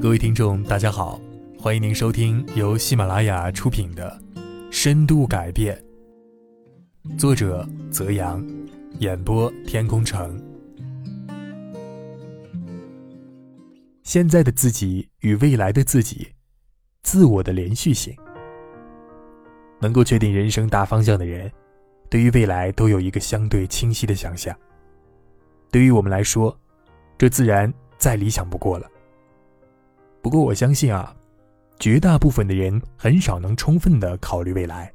各位听众，大家好，欢迎您收听由喜马拉雅出品的《深度改变》，作者泽阳，演播天空城。现在的自己与未来的自己，自我的连续性。能够确定人生大方向的人，对于未来都有一个相对清晰的想象。对于我们来说，这自然再理想不过了。不过我相信啊，绝大部分的人很少能充分的考虑未来，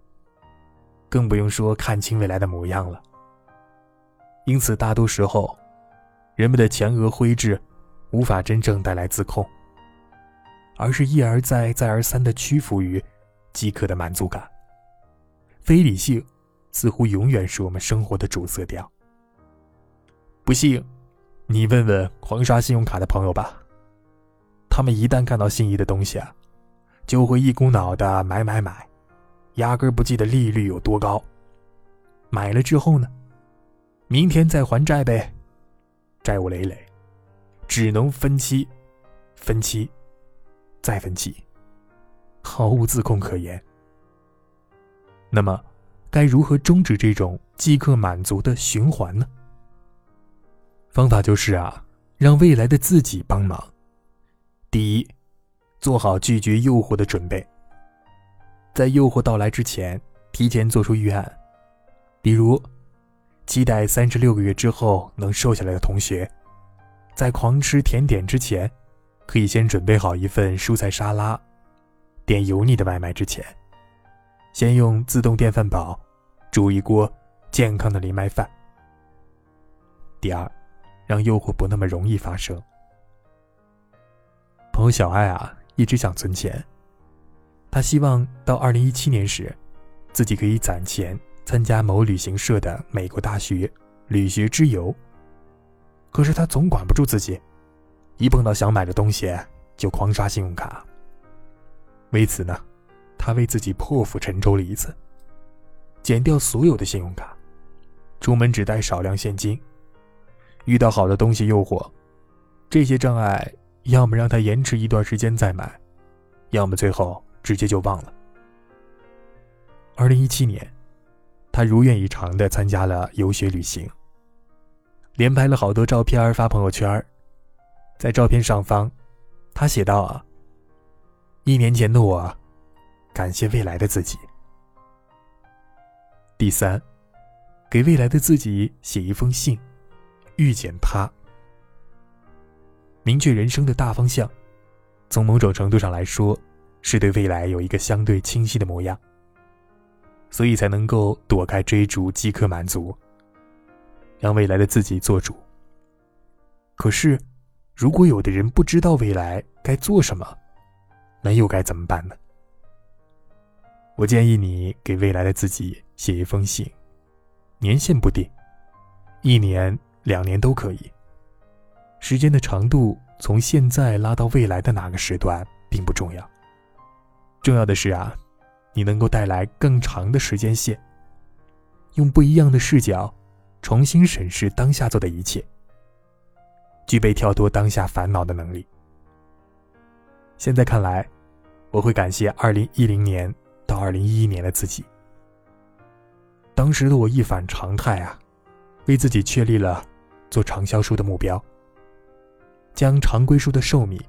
更不用说看清未来的模样了。因此，大多时候，人们的前额灰质无法真正带来自控，而是一而再、再而三的屈服于饥渴的满足感。非理性似乎永远是我们生活的主色调。不幸，你问问狂刷信用卡的朋友吧。他们一旦看到心仪的东西啊，就会一股脑的买买买，压根不记得利率有多高。买了之后呢，明天再还债呗，债务累累，只能分期，分期，再分期，毫无自控可言。那么，该如何终止这种即刻满足的循环呢？方法就是啊，让未来的自己帮忙。第一，做好拒绝诱惑的准备。在诱惑到来之前，提前做出预案。比如，期待三十六个月之后能瘦下来的同学，在狂吃甜点之前，可以先准备好一份蔬菜沙拉。点油腻的外卖之前。先用自动电饭煲煮一锅健康的藜麦饭。第二，让诱惑不那么容易发生。朋友小爱啊，一直想存钱，他希望到二零一七年时，自己可以攒钱参加某旅行社的美国大学旅学之游。可是他总管不住自己，一碰到想买的东西就狂刷信用卡。为此呢。他为自己破釜沉舟了一次，减掉所有的信用卡，出门只带少量现金。遇到好的东西诱惑，这些障碍要么让他延迟一段时间再买，要么最后直接就忘了。二零一七年，他如愿以偿的参加了游学旅行，连拍了好多照片发朋友圈。在照片上方，他写道：“啊，一年前的我。”感谢未来的自己。第三，给未来的自己写一封信，遇见他，明确人生的大方向。从某种程度上来说，是对未来有一个相对清晰的模样，所以才能够躲开追逐即刻满足，让未来的自己做主。可是，如果有的人不知道未来该做什么，那又该怎么办呢？我建议你给未来的自己写一封信，年限不定，一年、两年都可以。时间的长度从现在拉到未来的哪个时段并不重要，重要的是啊，你能够带来更长的时间线，用不一样的视角重新审视当下做的一切，具备跳脱当下烦恼的能力。现在看来，我会感谢二零一零年。到二零一一年的自己，当时的我一反常态啊，为自己确立了做畅销书的目标，将常规书的寿命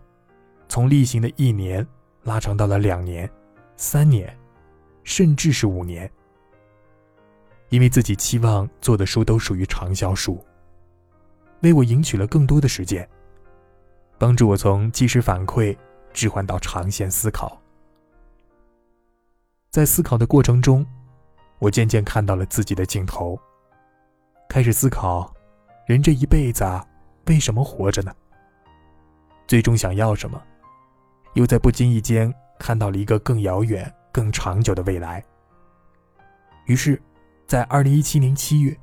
从例行的一年拉长到了两年、三年，甚至是五年。因为自己期望做的书都属于畅销书，为我赢取了更多的时间，帮助我从即时反馈置换到长线思考。在思考的过程中，我渐渐看到了自己的尽头。开始思考，人这一辈子啊，为什么活着呢？最终想要什么？又在不经意间看到了一个更遥远、更长久的未来。于是，在二零一七年七月，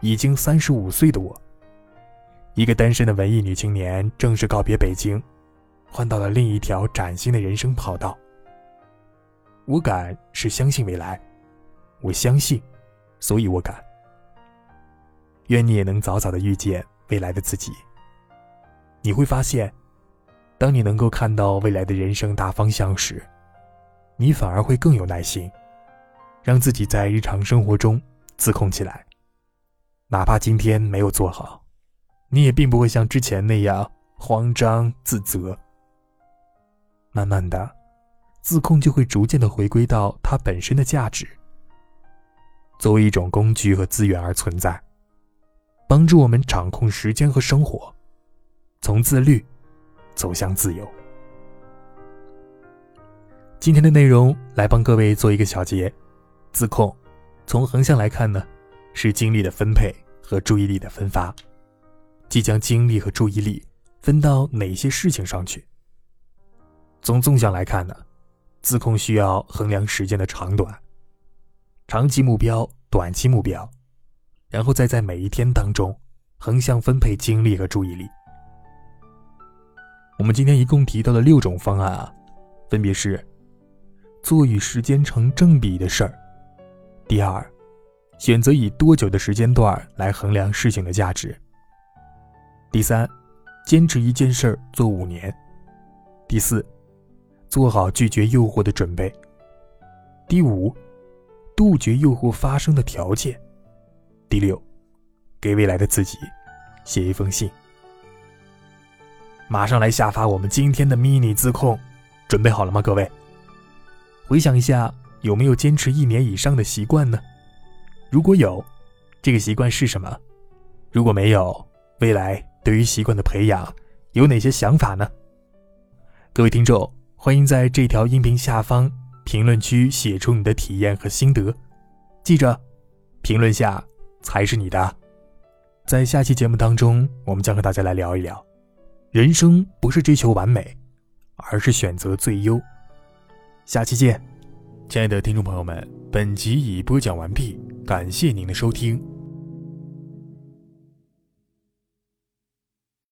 已经三十五岁的我，一个单身的文艺女青年，正式告别北京，换到了另一条崭新的人生跑道。我敢是相信未来，我相信，所以我敢。愿你也能早早的遇见未来的自己。你会发现，当你能够看到未来的人生大方向时，你反而会更有耐心，让自己在日常生活中自控起来。哪怕今天没有做好，你也并不会像之前那样慌张自责。慢慢的，自控就会逐渐的回归到它本身的价值，作为一种工具和资源而存在，帮助我们掌控时间和生活，从自律走向自由。今天的内容来帮各位做一个小结：自控，从横向来看呢，是精力的分配和注意力的分发，即将精力和注意力分到哪些事情上去。从纵向来看呢，自控需要衡量时间的长短，长期目标、短期目标，然后再在每一天当中横向分配精力和注意力。我们今天一共提到的六种方案啊，分别是：做与时间成正比的事儿；第二，选择以多久的时间段来衡量事情的价值；第三，坚持一件事儿做五年；第四。做好拒绝诱惑的准备。第五，杜绝诱惑发生的条件。第六，给未来的自己写一封信。马上来下发我们今天的 mini 自控，准备好了吗，各位？回想一下，有没有坚持一年以上的习惯呢？如果有，这个习惯是什么？如果没有，未来对于习惯的培养有哪些想法呢？各位听众。欢迎在这条音频下方评论区写出你的体验和心得，记着，评论下才是你的。在下期节目当中，我们将和大家来聊一聊，人生不是追求完美，而是选择最优。下期见，亲爱的听众朋友们，本集已播讲完毕，感谢您的收听。